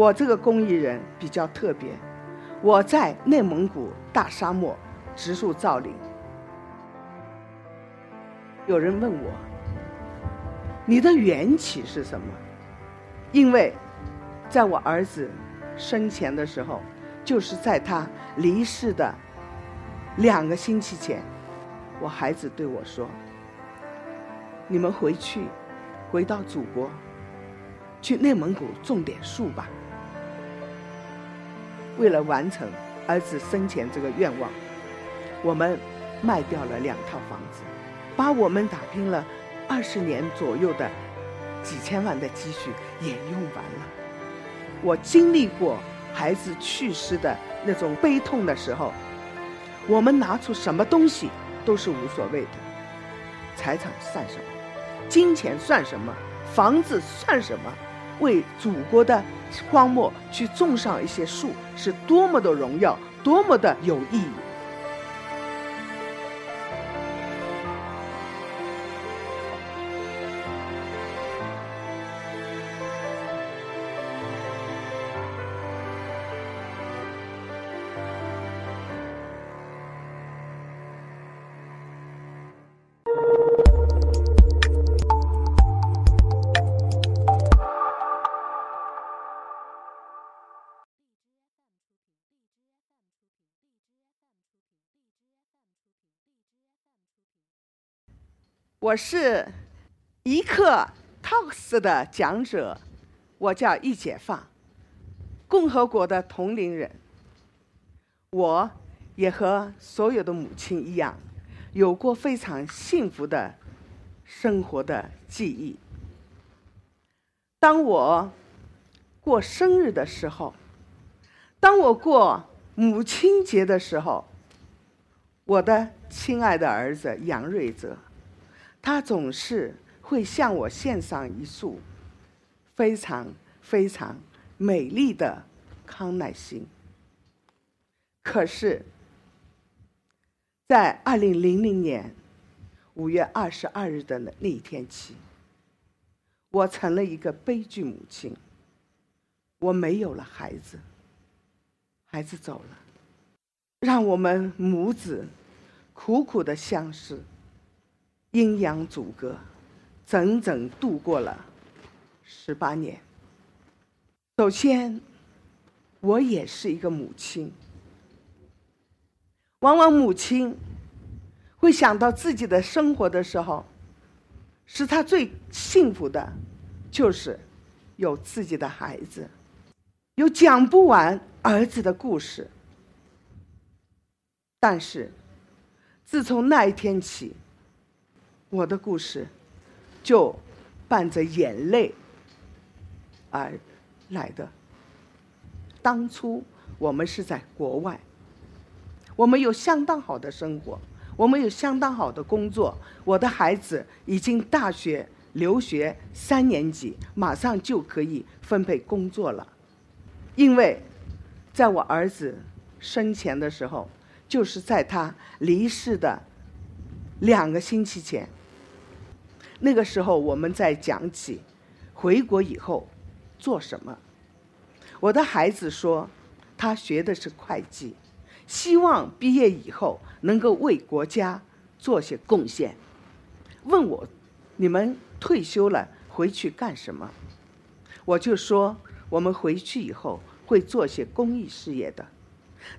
我这个公益人比较特别，我在内蒙古大沙漠植树造林。有人问我，你的缘起是什么？因为，在我儿子生前的时候，就是在他离世的两个星期前，我孩子对我说：“你们回去，回到祖国，去内蒙古种点树吧。”为了完成儿子生前这个愿望，我们卖掉了两套房子，把我们打拼了二十年左右的几千万的积蓄也用完了。我经历过孩子去世的那种悲痛的时候，我们拿出什么东西都是无所谓的，财产算什么？金钱算什么？房子算什么？为祖国的荒漠去种上一些树，是多么的荣耀，多么的有意义。我是一刻 Talks 的讲者，我叫易解放，共和国的同龄人。我也和所有的母亲一样，有过非常幸福的生活的记忆。当我过生日的时候，当我过母亲节的时候，我的亲爱的儿子杨瑞泽。他总是会向我献上一束非常非常美丽的康乃馨。可是，在二零零零年五月二十二日的那那一天起，我成了一个悲剧母亲。我没有了孩子，孩子走了，让我们母子苦苦的相思。阴阳阻隔，整整度过了十八年。首先，我也是一个母亲。往往母亲会想到自己的生活的时候，使她最幸福的，就是有自己的孩子，有讲不完儿子的故事。但是，自从那一天起，我的故事，就伴着眼泪而来的。当初我们是在国外，我们有相当好的生活，我们有相当好的工作。我的孩子已经大学留学三年级，马上就可以分配工作了。因为在我儿子生前的时候，就是在他离世的两个星期前。那个时候，我们在讲起回国以后做什么。我的孩子说，他学的是会计，希望毕业以后能够为国家做些贡献。问我，你们退休了回去干什么？我就说，我们回去以后会做些公益事业的。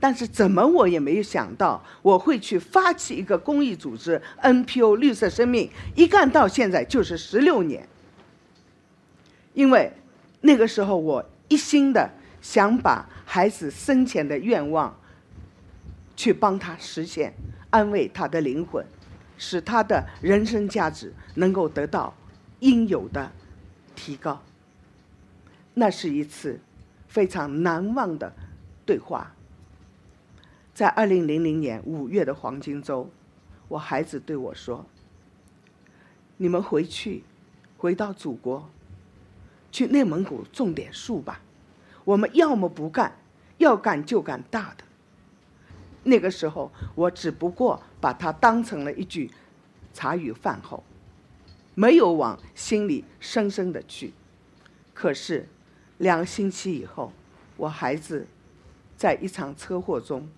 但是怎么我也没有想到，我会去发起一个公益组织 NPO 绿色生命，一干到现在就是十六年。因为那个时候我一心的想把孩子生前的愿望去帮他实现，安慰他的灵魂，使他的人生价值能够得到应有的提高。那是一次非常难忘的对话。在二零零零年五月的黄金周，我孩子对我说：“你们回去，回到祖国，去内蒙古种点树吧。我们要么不干，要干就干大的。”那个时候，我只不过把它当成了一句茶余饭后，没有往心里深深的去。可是，两个星期以后，我孩子在一场车祸中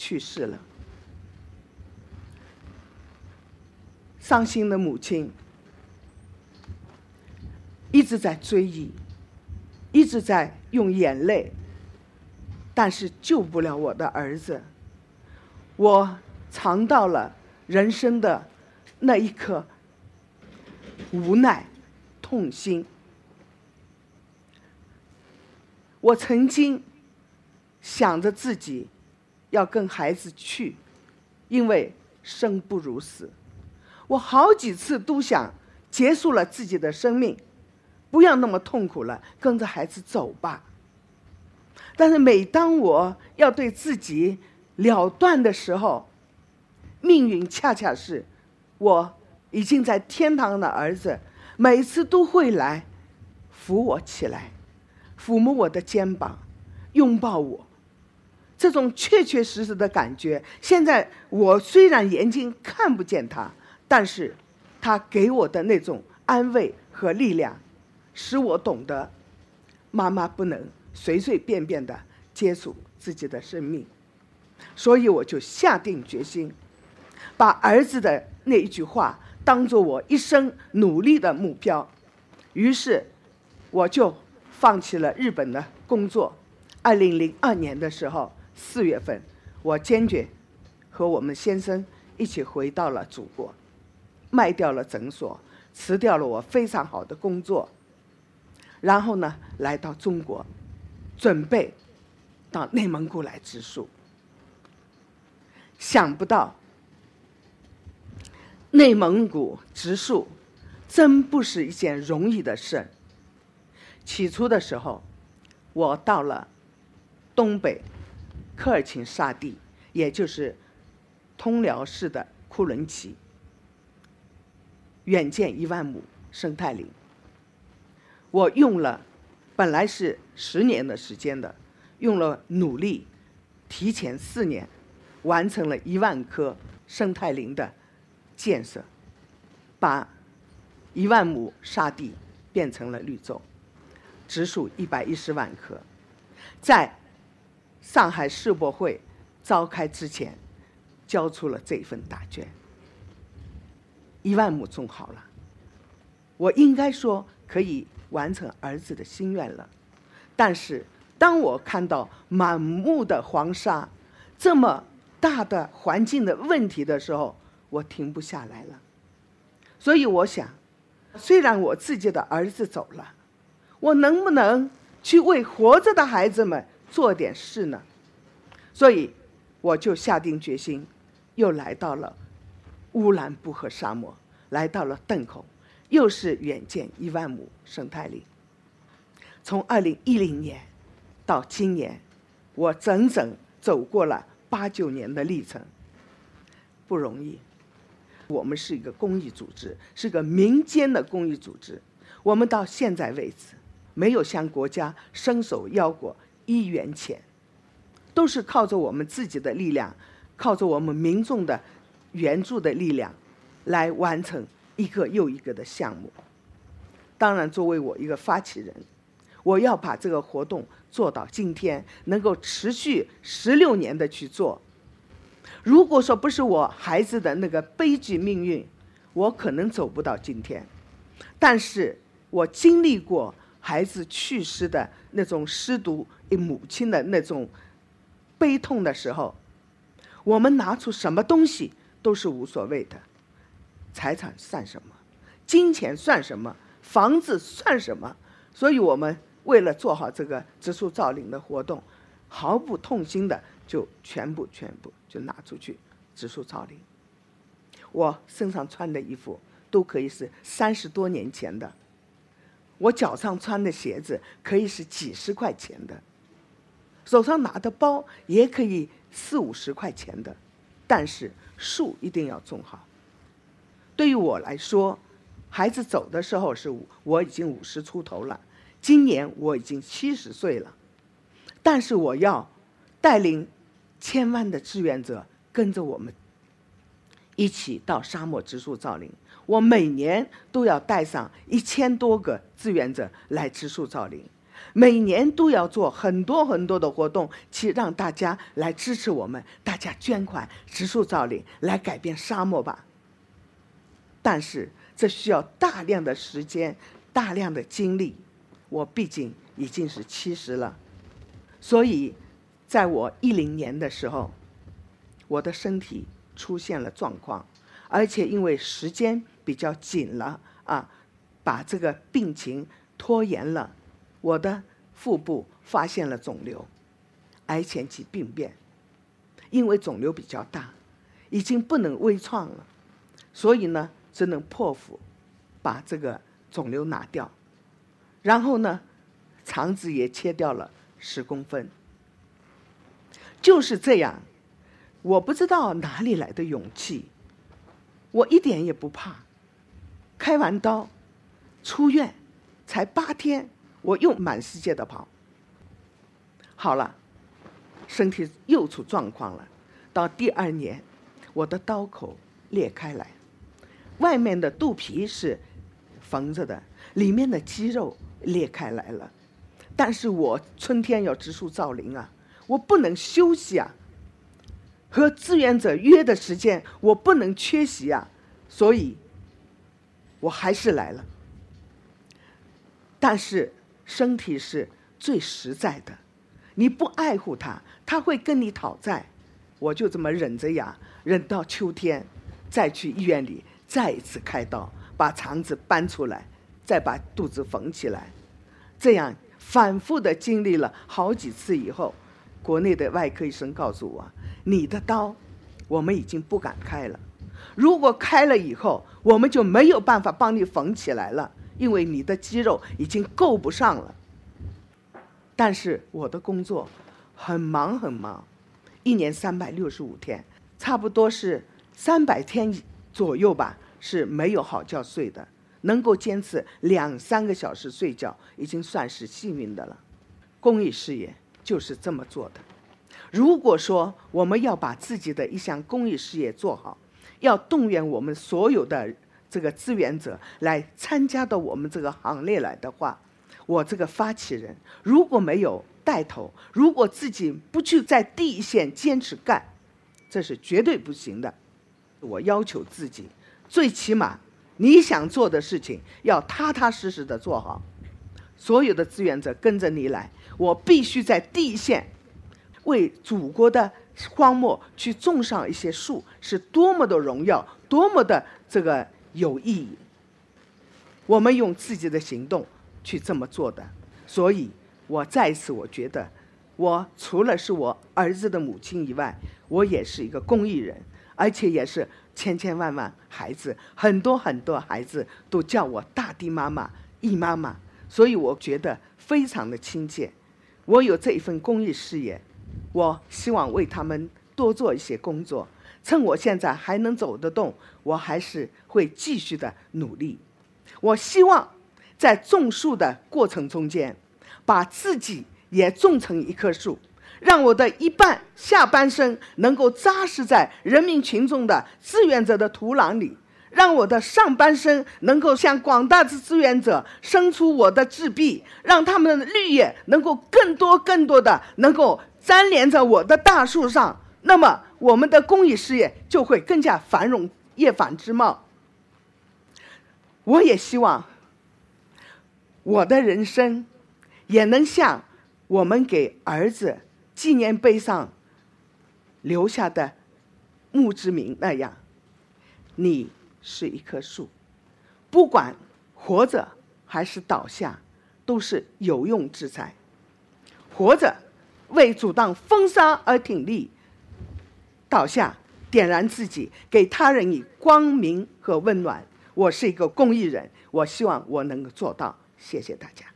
去世了。伤心的母亲一直在追忆，一直在用眼泪，但是救不了我的儿子。我尝到了人生的那一刻无奈、痛心。我曾经想着自己要跟孩子去，因为生不如死。我好几次都想结束了自己的生命，不要那么痛苦了，跟着孩子走吧。但是每当我要对自己了断的时候，命运恰恰是我已经在天堂的儿子，每次都会来扶我起来。抚摸我的肩膀，拥抱我，这种确确实实的感觉。现在我虽然眼睛看不见他，但是，他给我的那种安慰和力量，使我懂得，妈妈不能随随便便的结束自己的生命。所以我就下定决心，把儿子的那一句话当做我一生努力的目标。于是，我就。放弃了日本的工作。二零零二年的时候，四月份，我坚决和我们先生一起回到了祖国，卖掉了诊所，辞掉了我非常好的工作，然后呢，来到中国，准备到内蒙古来植树。想不到，内蒙古植树真不是一件容易的事。起初的时候，我到了东北科尔沁沙地，也就是通辽市的库伦旗，远见一万亩生态林。我用了本来是十年的时间的，用了努力，提前四年完成了一万棵生态林的建设，把一万亩沙地变成了绿洲。植树一百一十万棵，在上海世博会召开之前，交出了这份答卷。一万亩种好了，我应该说可以完成儿子的心愿了。但是，当我看到满目的黄沙，这么大的环境的问题的时候，我停不下来了。所以，我想，虽然我自己的儿子走了。我能不能去为活着的孩子们做点事呢？所以，我就下定决心，又来到了乌兰布和沙漠，来到了邓口，又是远见一万亩生态林。从二零一零年到今年，我整整走过了八九年的历程，不容易。我们是一个公益组织，是个民间的公益组织。我们到现在为止。没有向国家伸手要过一元钱，都是靠着我们自己的力量，靠着我们民众的援助的力量，来完成一个又一个的项目。当然，作为我一个发起人，我要把这个活动做到今天，能够持续十六年的去做。如果说不是我孩子的那个悲剧命运，我可能走不到今天。但是我经历过。孩子去世的那种失独母亲的那种悲痛的时候，我们拿出什么东西都是无所谓的，财产算什么？金钱算什么？房子算什么？所以我们为了做好这个植树造林的活动，毫不痛心的就全部全部就拿出去植树造林。我身上穿的衣服都可以是三十多年前的。我脚上穿的鞋子可以是几十块钱的，手上拿的包也可以四五十块钱的，但是树一定要种好。对于我来说，孩子走的时候是我已经五十出头了，今年我已经七十岁了，但是我要带领千万的志愿者跟着我们一起到沙漠植树造林。我每年都要带上一千多个志愿者来植树造林，每年都要做很多很多的活动，去让大家来支持我们，大家捐款植树造林，来改变沙漠吧。但是这需要大量的时间，大量的精力。我毕竟已经是七十了，所以在我一零年的时候，我的身体出现了状况，而且因为时间比较紧了啊，把这个病情拖延了。我的腹部发现了肿瘤，癌前期病变，因为肿瘤比较大，已经不能微创了，所以呢，只能破腹把这个肿瘤拿掉，然后呢，肠子也切掉了十公分。就是这样，我不知道哪里来的勇气，我一点也不怕，开完刀，出院，才八天。我又满世界的跑，好了，身体又出状况了。到第二年，我的刀口裂开来，外面的肚皮是缝着的，里面的肌肉裂开来了。但是我春天要植树造林啊，我不能休息啊。和志愿者约的时间，我不能缺席啊，所以，我还是来了。但是。身体是最实在的，你不爱护它，它会跟你讨债。我就这么忍着牙，忍到秋天，再去医院里再一次开刀，把肠子搬出来，再把肚子缝起来。这样反复的经历了好几次以后，国内的外科医生告诉我：“你的刀，我们已经不敢开了。如果开了以后，我们就没有办法帮你缝起来了。”因为你的肌肉已经够不上了，但是我的工作很忙很忙，一年三百六十五天，差不多是三百天左右吧，是没有好觉睡的，能够坚持两三个小时睡觉，已经算是幸运的了。公益事业就是这么做的。如果说我们要把自己的一项公益事业做好，要动员我们所有的。这个志愿者来参加到我们这个行列来的话，我这个发起人如果没有带头，如果自己不去在第一线坚持干，这是绝对不行的。我要求自己，最起码你想做的事情要踏踏实实的做好。所有的志愿者跟着你来，我必须在第一线为祖国的荒漠去种上一些树，是多么的荣耀，多么的这个。有意义，我们用自己的行动去这么做的，所以我再一次我觉得，我除了是我儿子的母亲以外，我也是一个公益人，而且也是千千万万孩子，很多很多孩子都叫我大地妈妈、易妈妈，所以我觉得非常的亲切。我有这一份公益事业，我希望为他们多做一些工作。趁我现在还能走得动，我还是会继续的努力。我希望在种树的过程中间，把自己也种成一棵树，让我的一半下半生能够扎实在人民群众的志愿者的土壤里，让我的上半生能够向广大的志愿者伸出我的志臂，让他们的绿叶能够更多更多的能够粘连在我的大树上。那么，我们的公益事业就会更加繁荣，叶繁枝茂。我也希望我的人生也能像我们给儿子纪念碑上留下的墓志铭那样：你是一棵树，不管活着还是倒下，都是有用之才。活着为阻挡风沙而挺立。倒下，点燃自己，给他人以光明和温暖。我是一个公益人，我希望我能够做到。谢谢大家。